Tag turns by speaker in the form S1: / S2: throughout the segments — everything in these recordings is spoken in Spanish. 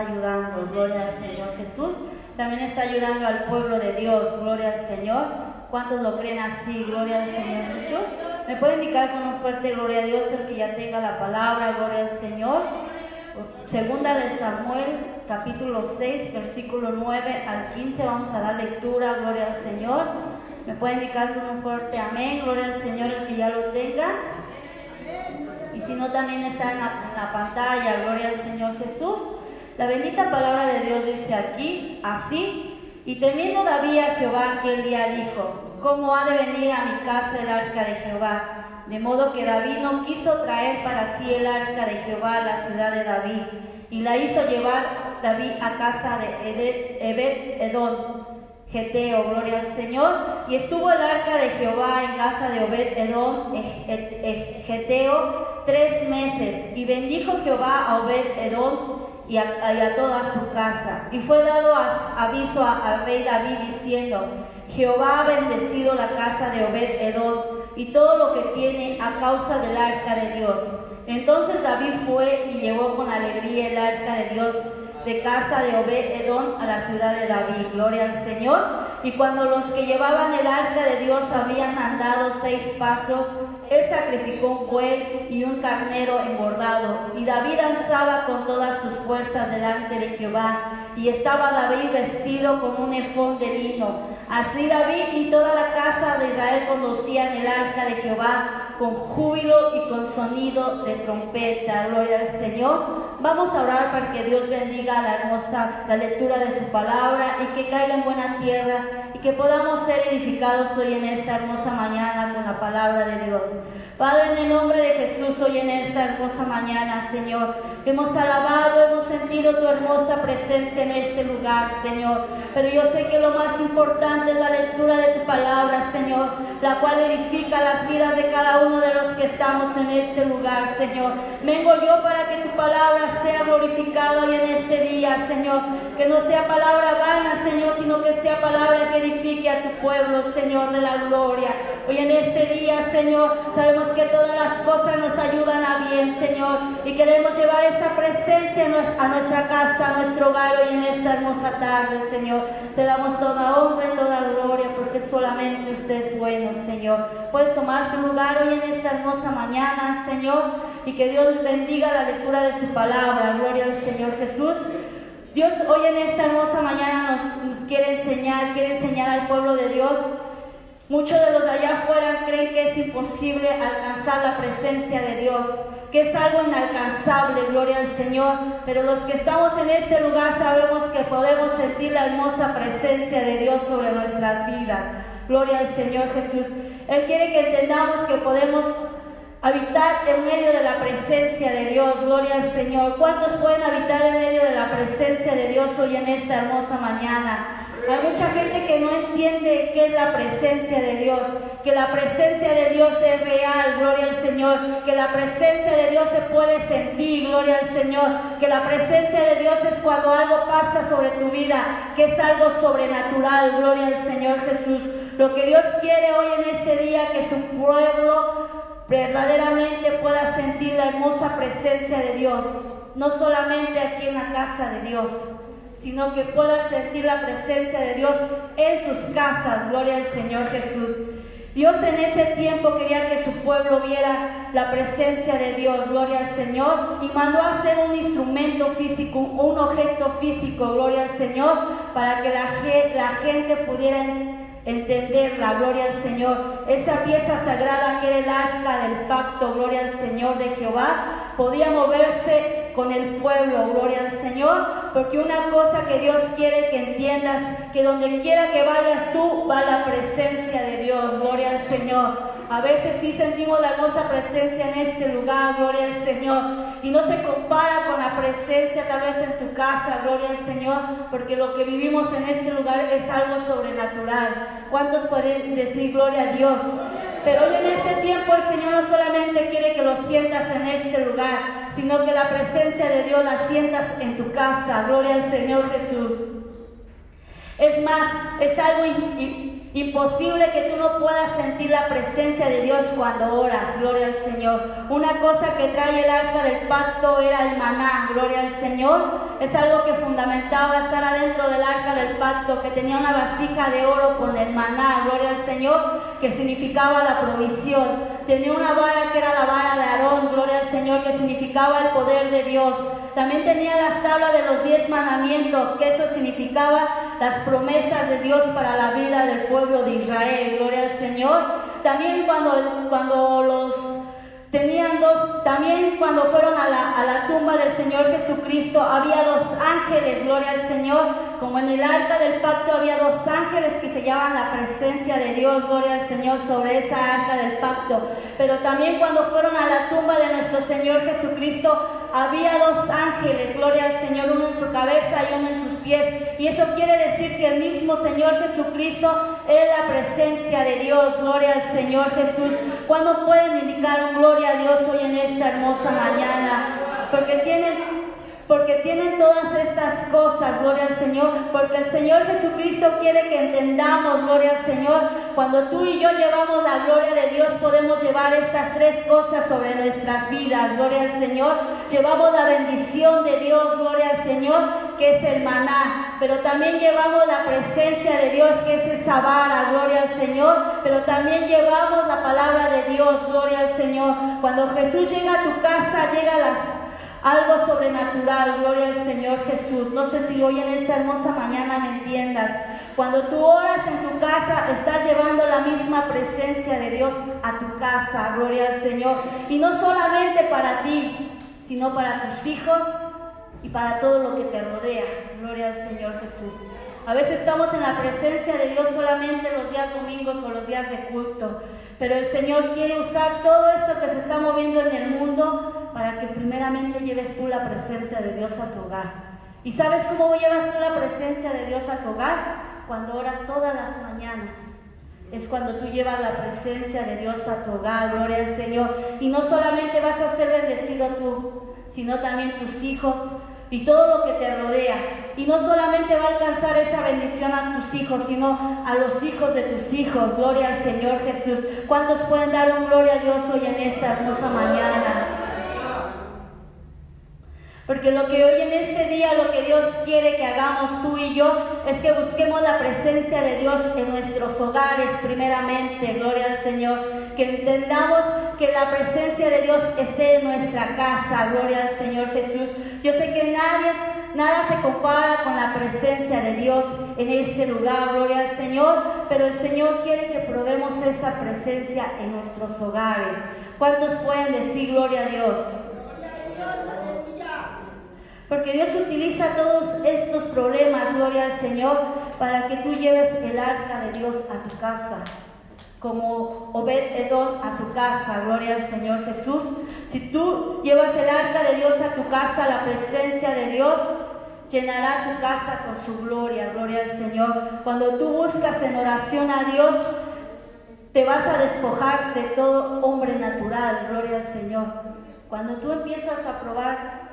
S1: ayudando, gloria al Señor Jesús. También está ayudando al pueblo de Dios, gloria al Señor. ¿Cuántos lo creen así? Gloria al Señor Jesús. ¿Me puede indicar con un fuerte gloria a Dios el que ya tenga la palabra, gloria al Señor? Segunda de Samuel, capítulo 6, versículo 9 al 15. Vamos a dar lectura, gloria al Señor. ¿Me puede indicar con un fuerte amén? Gloria al Señor el que ya lo tenga. Y si no, también está en la, pantalla, gloria al Señor Jesús. La bendita palabra de Dios dice aquí, así, y temiendo David a Jehová aquel día dijo, ¿cómo ha de venir a mi casa el arca de Jehová? De modo que David no quiso traer para sí el arca de Jehová a la ciudad de David, y la hizo llevar David a casa de Ebed Edom, Geteo, gloria al Señor. Y estuvo el arca de Jehová en casa de Obed Edom, Geteo, tres meses. Y bendijo Jehová a Obed Edom y a, toda su casa. Y fue dado aviso al rey David diciendo, Jehová ha bendecido la casa de Obed Edom y todo lo que tiene a causa del arca de Dios. Entonces David fue y llevó con alegría el arca de Dios de casa de Obed Edom a la ciudad de David. Gloria al Señor. Y cuando los que llevaban el arca de Dios habían andado seis pasos, él sacrificó un buey y un carnero engordado. Y David danzaba con todas sus fuerzas delante de Jehová. Y estaba David vestido con un efón de lino Así David y toda la casa de Israel conocían el arca de Jehová con júbilo y con sonido de trompeta. Gloria al Señor. Vamos a orar para que Dios bendiga la hermosa la lectura de su palabra y que caiga en buena tierra y que podamos ser edificados hoy en esta hermosa mañana con la palabra de Dios. Padre, en el nombre de Jesús, hoy en esta hermosa mañana, Señor, hemos alabado, hemos sentido tu hermosa presencia en este lugar, Señor. Pero yo sé que lo más importante es la lectura de tu palabra, Señor, la cual edifica las vidas de cada uno de los que estamos en este lugar, Señor. Vengo yo para que tu palabra sea glorificada hoy en este día, Señor. Que no sea palabra vana, Señor, sino que sea palabra que edifique a tu pueblo, Señor, de la gloria. Hoy en este día, Señor, sabemos que todas las cosas nos ayudan a bien, Señor, y queremos llevar esa presencia a nuestra casa, a nuestro hogar hoy en esta hermosa tarde, Señor. Te damos toda honra y toda gloria porque solamente usted es bueno, Señor. Puedes tomar tu lugar hoy en esta hermosa mañana, Señor, y que Dios bendiga la lectura de su palabra. Gloria al Señor Jesús. Dios hoy en esta hermosa mañana nos, nos quiere enseñar, quiere enseñar al pueblo de Dios Muchos de los de allá afuera creen que es imposible alcanzar la presencia de Dios, que es algo inalcanzable, gloria al Señor. Pero los que estamos en este lugar sabemos que podemos sentir la hermosa presencia de Dios sobre nuestras vidas. Gloria al Señor Jesús. Él quiere que entendamos que podemos habitar en medio de la presencia de Dios. Gloria al Señor. ¿Cuántos pueden habitar en medio de la presencia de Dios hoy en esta hermosa mañana? Hay mucha gente que no entiende qué es la presencia de Dios, que la presencia de Dios es real, gloria al Señor, que la presencia de Dios se puede sentir, gloria al Señor, que la presencia de Dios es cuando algo pasa sobre tu vida, que es algo sobrenatural, gloria al Señor Jesús. Lo que Dios quiere hoy en este día, que su pueblo verdaderamente pueda sentir la hermosa presencia de Dios, no solamente aquí en la casa de Dios, sino que pueda sentir la presencia de Dios en sus casas. Gloria al Señor Jesús. Dios en ese tiempo quería que su pueblo viera la presencia de Dios, gloria al Señor, y mandó a hacer un instrumento físico, un objeto físico, gloria al Señor, para que la gente pudiera entender la gloria al Señor. Esa pieza sagrada que era el arca del pacto, gloria al Señor de Jehová, podía moverse con el pueblo, gloria al Señor, porque una cosa que Dios quiere que entiendas, que donde quiera que vayas tú, va la presencia de Dios, gloria al Señor. A veces sí sentimos la hermosa presencia en este lugar, gloria al Señor, y no se compara con la presencia tal vez en tu casa, gloria al Señor, porque lo que vivimos en este lugar es algo sobrenatural. ¿Cuántos pueden decir gloria a Dios? Pero hoy en este tiempo el Señor no solamente quiere que lo sientas en este lugar, sino que la presencia de Dios la sientas en tu casa. Gloria al Señor Jesús. Es más, es algo Imposible que tú no puedas sentir la presencia de Dios cuando oras, gloria al Señor. Una cosa que trae el arca del pacto era el maná, gloria al Señor. Es algo que fundamentaba estar adentro del arca del pacto, que tenía una vasija de oro con el maná, gloria al Señor, que significaba la provisión. Tenía una vara que era la vara de Aarón, gloria al Señor, que significaba el poder de Dios. También tenía las tablas de los diez mandamientos, que eso significaba las promesas de Dios para la vida del pueblo de Israel. Gloria al Señor. También cuando, cuando los tenían dos, también cuando fueron a la, a la tumba del Señor Jesucristo, había dos ángeles, gloria al Señor, como en el arca del pacto había dos ángeles que se llaman la presencia de Dios, gloria al Señor, sobre esa arca del pacto. Pero también cuando fueron a la tumba de nuestro Señor Jesucristo, había dos ángeles, gloria al Señor, uno en su cabeza y uno en sus pies. Y eso quiere decir que el mismo Señor Jesucristo es la presencia de Dios, gloria al Señor Jesús. ¿Cuándo pueden indicar un gloria a Dios hoy en esta hermosa mañana? Porque tienen porque tienen todas estas cosas, gloria al Señor, porque el Señor Jesucristo quiere que entendamos, gloria al Señor, cuando tú y yo llevamos la gloria de Dios, podemos llevar estas tres cosas sobre nuestras vidas, gloria al Señor, llevamos la bendición de Dios, gloria al Señor, que es el maná, pero también llevamos la presencia de Dios, que es esa vara, gloria al Señor, pero también llevamos la palabra de Dios, gloria al Señor. Cuando Jesús llega a tu casa, llega a las algo sobrenatural, gloria al Señor Jesús. No sé si hoy en esta hermosa mañana me entiendas. Cuando tú oras en tu casa, estás llevando la misma presencia de Dios a tu casa, gloria al Señor. Y no solamente para ti, sino para tus hijos y para todo lo que te rodea, gloria al Señor Jesús. A veces estamos en la presencia de Dios solamente los días domingos o los días de culto, pero el Señor quiere usar todo esto que se está moviendo en el mundo para que primeramente lleves tú la presencia de Dios a tu hogar. ¿Y sabes cómo llevas tú la presencia de Dios a tu hogar? Cuando oras todas las mañanas. Es cuando tú llevas la presencia de Dios a tu hogar, gloria al Señor. Y no solamente vas a ser bendecido tú, sino también tus hijos, y todo lo que te rodea. Y no solamente va a alcanzar esa bendición a tus hijos, sino a los hijos de tus hijos. Gloria al Señor Jesús. ¿Cuántos pueden dar un gloria a Dios hoy en esta hermosa mañana? Porque lo que hoy en este día, lo que Dios quiere que hagamos tú y yo, es que busquemos la presencia de Dios en nuestros hogares primeramente, gloria al Señor. Que entendamos que la presencia de Dios esté en nuestra casa, gloria al Señor Jesús. Yo sé que nadie, nada se compara con la presencia de Dios en este lugar, gloria al Señor, pero el Señor quiere que probemos esa presencia en nuestros hogares. ¿Cuántos pueden decir gloria a Dios? Porque Dios utiliza todos estos problemas, gloria al Señor, para que tú lleves el arca de Dios a tu casa. Como Obed Edom a su casa, gloria al Señor Jesús. Si tú llevas el arca de Dios a tu casa, la presencia de Dios llenará tu casa con su gloria, gloria al Señor. Cuando tú buscas en oración a Dios, te vas a despojar de todo hombre natural, gloria al Señor. Cuando tú empiezas a probar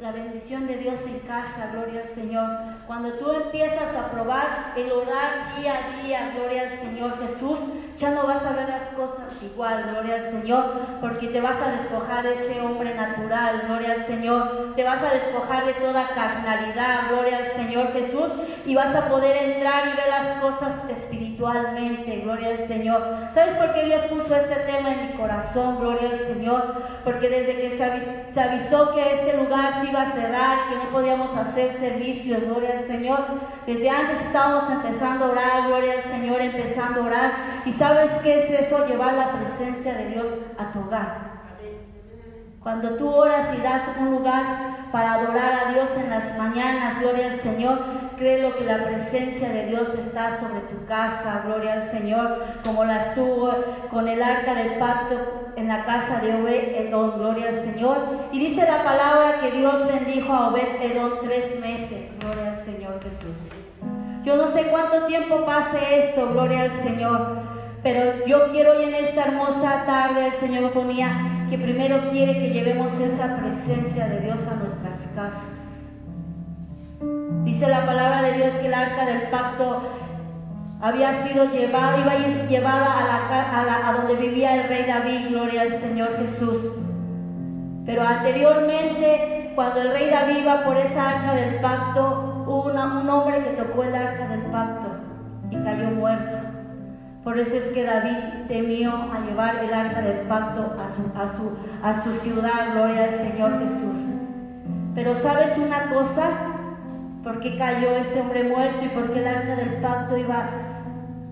S1: la bendición de Dios en casa, gloria al Señor. Cuando tú empiezas a probar el orar día a día, gloria al Señor Jesús, ya no vas a ver las cosas igual, gloria al Señor, porque te vas a despojar de ese hombre natural, gloria al Señor, te vas a despojar de toda carnalidad, gloria al Señor Jesús, y vas a poder entrar y ver las cosas espiritualmente, gloria al Señor. ¿Sabes por qué Dios puso este tema en mi corazón, gloria al Señor? Porque desde que se avisó, que este lugar se iba a cerrar, que no podíamos hacer servicios, gloria al Señor, desde antes estábamos empezando a orar, gloria al Señor, empezando a orar, y ¿Sabes qué es eso? Llevar la presencia de Dios a tu hogar. Cuando tú oras y das un lugar para adorar a Dios en las mañanas, gloria al Señor, créelo que la presencia de Dios está sobre tu casa, gloria al Señor, como la estuvo con el arca del pacto en la casa de Obed Edom, gloria al Señor. Y dice la palabra que Dios bendijo a Obed Edom tres meses, gloria al Señor Jesús. Yo no sé cuánto tiempo pase esto, gloria al Señor, pero yo quiero hoy en esta hermosa tarde, el Señor ponía que primero quiere que llevemos esa presencia de Dios a nuestras casas. Dice la palabra de Dios que el arca del pacto había sido llevada, iba a ir llevada a, la, a, la, a donde vivía el rey David, gloria al Señor Jesús. Pero anteriormente, cuando el rey David iba por esa arca del pacto, hubo un hombre que tocó el arca del pacto y cayó muerto. Por eso es que David temió a llevar el arca del pacto a su, a su, a su ciudad, gloria al Señor Jesús. Pero sabes una cosa, ¿por qué cayó ese hombre muerto y por qué el arca del pacto iba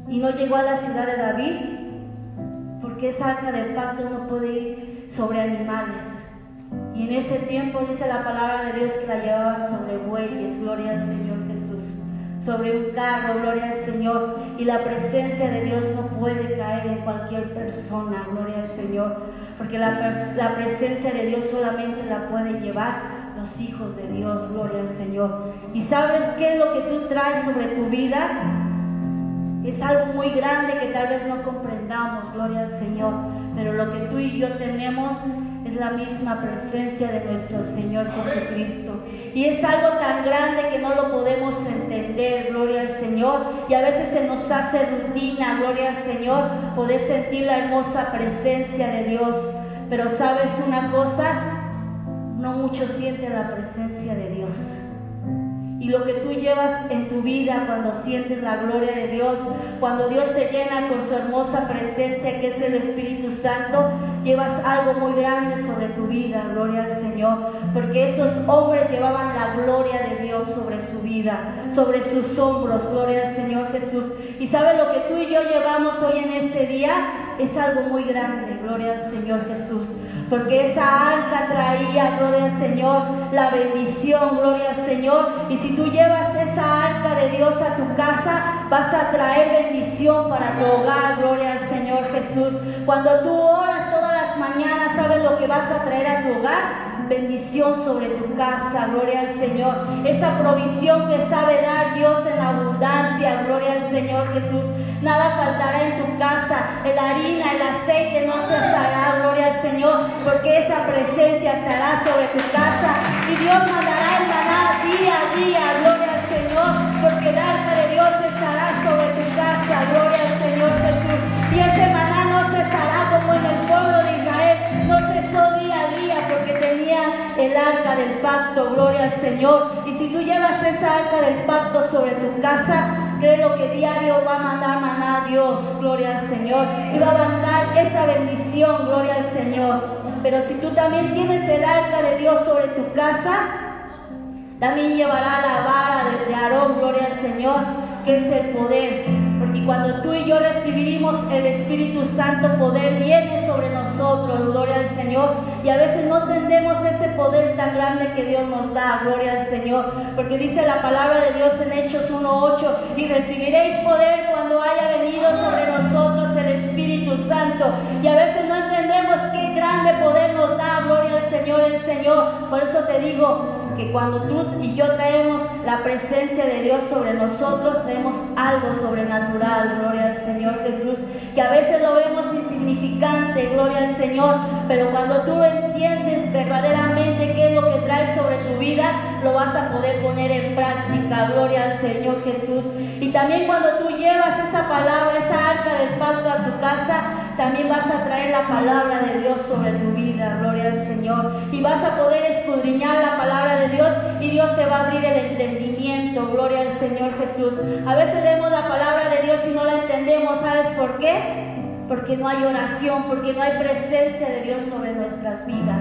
S1: y no llegó a la ciudad de David? Porque esa arca del pacto no puede ir sobre animales. Y en ese tiempo dice la palabra de Dios que la llevaban sobre bueyes, gloria al Señor Jesús, sobre un carro, gloria al Señor. Y la presencia de Dios no puede caer en cualquier persona, gloria al Señor, porque la, la presencia de Dios solamente la puede llevar hijos de Dios, gloria al Señor. ¿Y sabes qué lo que tú traes sobre tu vida? Es algo muy grande que tal vez no comprendamos, gloria al Señor, pero lo que tú y yo tenemos es la misma presencia de nuestro Señor Jesucristo. Y es algo tan grande que no lo podemos entender, gloria al Señor. Y a veces se nos hace rutina, gloria al Señor, poder sentir la hermosa presencia de Dios. Pero sabes una cosa, no muchos sienten la presencia de Dios. Y lo que tú llevas en tu vida cuando sientes la gloria de Dios, cuando Dios te llena con su hermosa presencia que es el Espíritu Santo, llevas algo muy grande sobre tu vida, gloria al Señor. Porque esos hombres llevaban la gloria de Dios sobre su vida, sobre sus hombros, gloria al Señor Jesús. Y sabe lo que tú y yo llevamos hoy en este día es algo muy grande, gloria al Señor Jesús porque esa arca traía, gloria al Señor, la bendición, gloria al Señor. Y si tú llevas esa arca de Dios a tu casa, vas a traer bendición para tu hogar, gloria al Señor Jesús. Cuando tú oras todas las mañanas, ¿sabes lo que vas a traer a tu hogar? bendición sobre tu casa, gloria al Señor. Esa provisión que sabe dar Dios en abundancia, gloria al Señor Jesús. Nada faltará en tu casa, el harina, el aceite no cesará, gloria al Señor, porque esa presencia estará sobre tu casa y Dios mandará el maná día a día, gloria al Señor, porque el arca de Dios estará sobre tu casa, gloria al Señor Jesús. Y ese maná no cesará como en el pueblo de Israel, no cesó día a día porque tenía el arca del pacto, gloria al Señor. Y si tú llevas esa arca del pacto sobre tu casa, Creo que diario va a mandar maná a Dios, gloria al Señor. Y va a mandar esa bendición, gloria al Señor. Pero si tú también tienes el arca de Dios sobre tu casa, también llevará la vara de Aarón, gloria al Señor, que es el poder y cuando tú y yo recibimos el Espíritu Santo, poder viene sobre nosotros, gloria al Señor. Y a veces no entendemos ese poder tan grande que Dios nos da, gloria al Señor. Porque dice la palabra de Dios en Hechos 1.8, y recibiréis poder cuando haya venido sobre nosotros el Espíritu Santo. Y a veces no entendemos qué grande poder nos da, gloria al Señor, el Señor. Por eso te digo, que cuando tú y yo traemos la presencia de Dios sobre nosotros, tenemos algo sobrenatural, gloria al Señor Jesús, que a veces lo vemos insignificante, gloria al Señor, pero cuando tú entiendes verdaderamente qué es lo que traes sobre tu vida, lo vas a poder poner en práctica, gloria al Señor Jesús. Y también cuando tú llevas esa palabra, esa arca del pacto a tu casa, también vas a traer la palabra de Dios sobre tu vida, gloria al Señor. Y vas a poder escudriñar la palabra de Dios y Dios te va a abrir el entendimiento, gloria al Señor Jesús. A veces leemos la palabra de Dios y no la entendemos, ¿sabes por qué? Porque no hay oración, porque no hay presencia de Dios sobre nuestras vidas.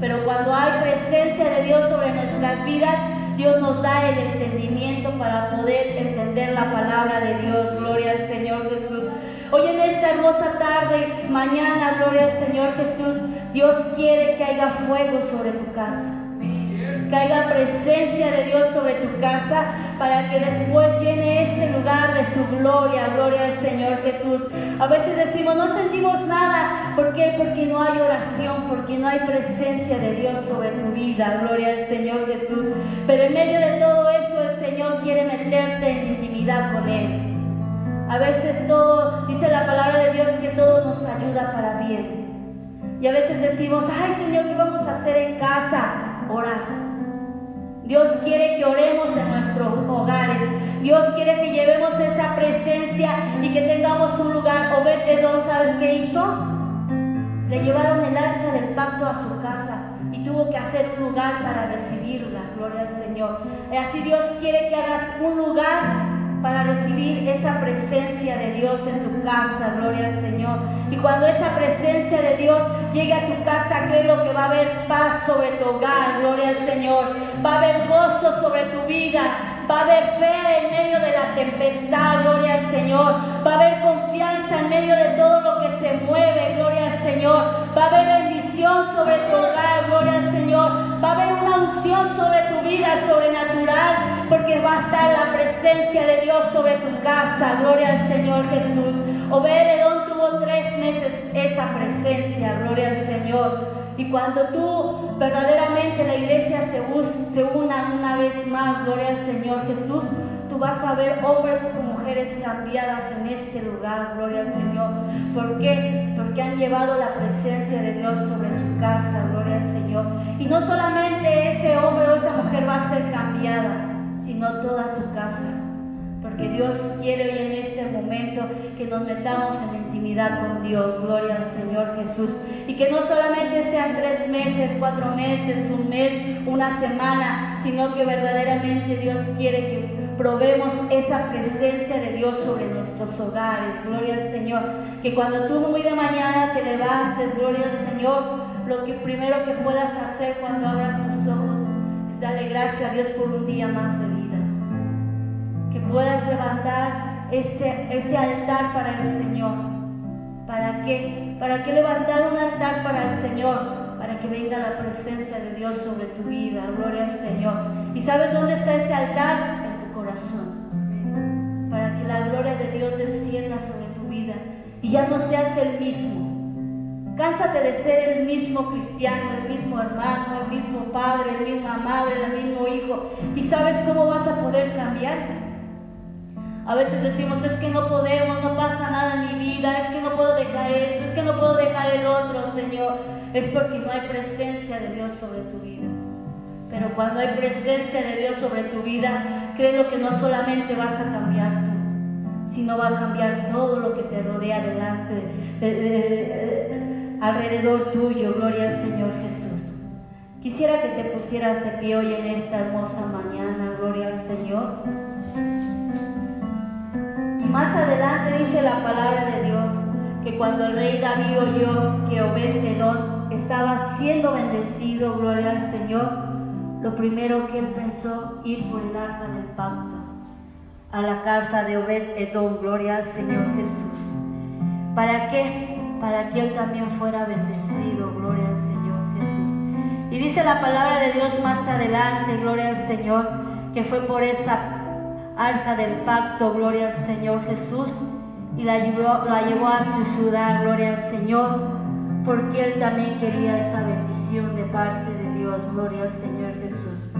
S1: Pero cuando hay presencia de Dios sobre nuestras vidas, Dios nos da el entendimiento para poder entender la palabra de Dios. Gloria al Señor Jesús. Hoy en esta hermosa tarde, mañana, gloria al Señor Jesús, Dios quiere que haya fuego sobre tu casa. Que haya presencia de Dios sobre tu casa para que después llene este lugar de su gloria, gloria al Señor Jesús. A veces decimos, no sentimos nada. ¿Por qué? Porque no hay oración, porque no hay presencia de Dios sobre tu vida, gloria al Señor Jesús. Pero en medio de todo esto el Señor quiere meterte en intimidad con Él. A veces todo, dice la palabra de Dios, que todo nos ayuda para bien. Y a veces decimos, ay Señor, ¿qué vamos a hacer en casa? Orar. Dios quiere que oremos en nuestros hogares. Dios quiere que llevemos esa presencia y que tengamos un lugar. Obed Edom, ¿sabes qué hizo? Le llevaron el arca del pacto a su casa y tuvo que hacer un lugar para recibirla. Gloria al Señor. Y así Dios quiere que hagas un lugar para recibir esa presencia de Dios en tu casa, gloria al Señor. Y cuando esa presencia de Dios llegue a tu casa, creo que va a haber paz sobre tu hogar, gloria al Señor. Va a haber gozo sobre tu vida, va a haber fe en medio de la tempestad, gloria al Señor. Va a haber confianza en medio de todo lo que se mueve, gloria al Señor. Va a haber bendición sobre tu hogar, gloria al Señor. Va a haber una unción sobre tu vida sobrenatural, porque va a estar la presencia de Dios sobre tu casa, gloria al Señor Jesús. Obededón tuvo tres meses esa presencia, gloria al Señor. Y cuando tú verdaderamente la iglesia se, se una una vez más, gloria al Señor Jesús, tú vas a ver hombres y mujeres cambiadas en este lugar, gloria al Señor. ¿Por qué? Porque han llevado la presencia de Dios sobre su casa, gloria al Señor. Y no solamente ese hombre o esa mujer va a ser cambiada, sino toda su casa. Porque Dios quiere hoy en este momento que nos metamos en intimidad con Dios. Gloria al Señor Jesús. Y que no solamente sean tres meses, cuatro meses, un mes, una semana, sino que verdaderamente Dios quiere que probemos esa presencia de Dios sobre nuestros hogares. Gloria al Señor. Que cuando tú muy de mañana te levantes, gloria al Señor, lo que primero que puedas hacer cuando abras ojos es darle gracias a Dios por un día más de vida puedas levantar ese, ese altar para el Señor. ¿Para qué? ¿Para qué levantar un altar para el Señor? Para que venga la presencia de Dios sobre tu vida. Gloria al Señor. ¿Y sabes dónde está ese altar? En tu corazón. Para que la gloria de Dios descienda sobre tu vida y ya no seas el mismo. Cánsate de ser el mismo cristiano, el mismo hermano, el mismo padre, la misma madre, el mismo hijo. ¿Y sabes cómo vas a poder cambiar? A veces decimos, es que no podemos, no pasa nada en mi vida, es que no puedo dejar esto, es que no puedo dejar el otro, Señor. Es porque no hay presencia de Dios sobre tu vida. Pero cuando hay presencia de Dios sobre tu vida, creo que no solamente vas a cambiar tú, sino va a cambiar todo lo que te rodea delante, alrededor tuyo. Gloria al Señor Jesús. Quisiera que te pusieras de pie hoy en esta hermosa mañana. Gloria al Señor. Más adelante dice la palabra de Dios que cuando el rey David oyó que Obed Edom estaba siendo bendecido, gloria al Señor, lo primero que él pensó ir por el arca del pacto a la casa de Obed Edom, gloria al Señor Jesús. ¿Para qué? Para que él también fuera bendecido, gloria al Señor Jesús. Y dice la palabra de Dios más adelante, gloria al Señor, que fue por esa arca del pacto, gloria al Señor Jesús, y la llevó, la llevó a su ciudad, gloria al Señor, porque él también quería esa bendición de parte de Dios, gloria al Señor Jesús.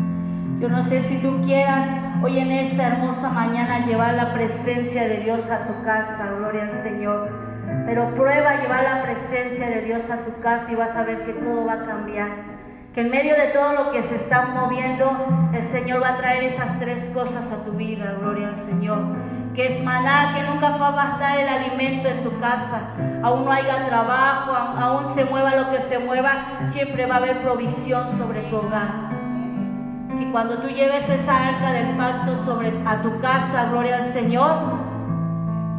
S1: Yo no sé si tú quieras hoy en esta hermosa mañana llevar la presencia de Dios a tu casa, gloria al Señor. Pero prueba llevar la presencia de Dios a tu casa y vas a ver que todo va a cambiar que en medio de todo lo que se está moviendo, el Señor va a traer esas tres cosas a tu vida, gloria al Señor. Que es maná, que nunca va a el alimento en tu casa. Aún no haya trabajo, aún se mueva lo que se mueva, siempre va a haber provisión sobre tu hogar. Que cuando tú lleves esa arca del pacto sobre a tu casa, gloria al Señor,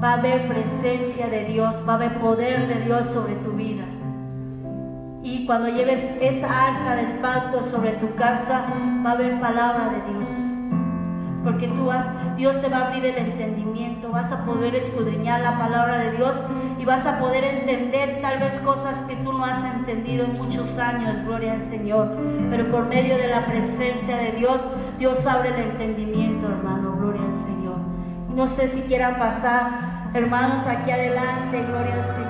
S1: va a haber presencia de Dios, va a haber poder de Dios sobre tu vida. Y cuando lleves esa arca del pacto sobre tu casa, va a haber palabra de Dios. Porque tú vas, Dios te va a abrir el entendimiento, vas a poder escudriñar la palabra de Dios y vas a poder entender tal vez cosas que tú no has entendido en muchos años, gloria al Señor. Pero por medio de la presencia de Dios, Dios abre el entendimiento, hermano, gloria al Señor. No sé si quieran pasar, hermanos, aquí adelante, gloria al Señor.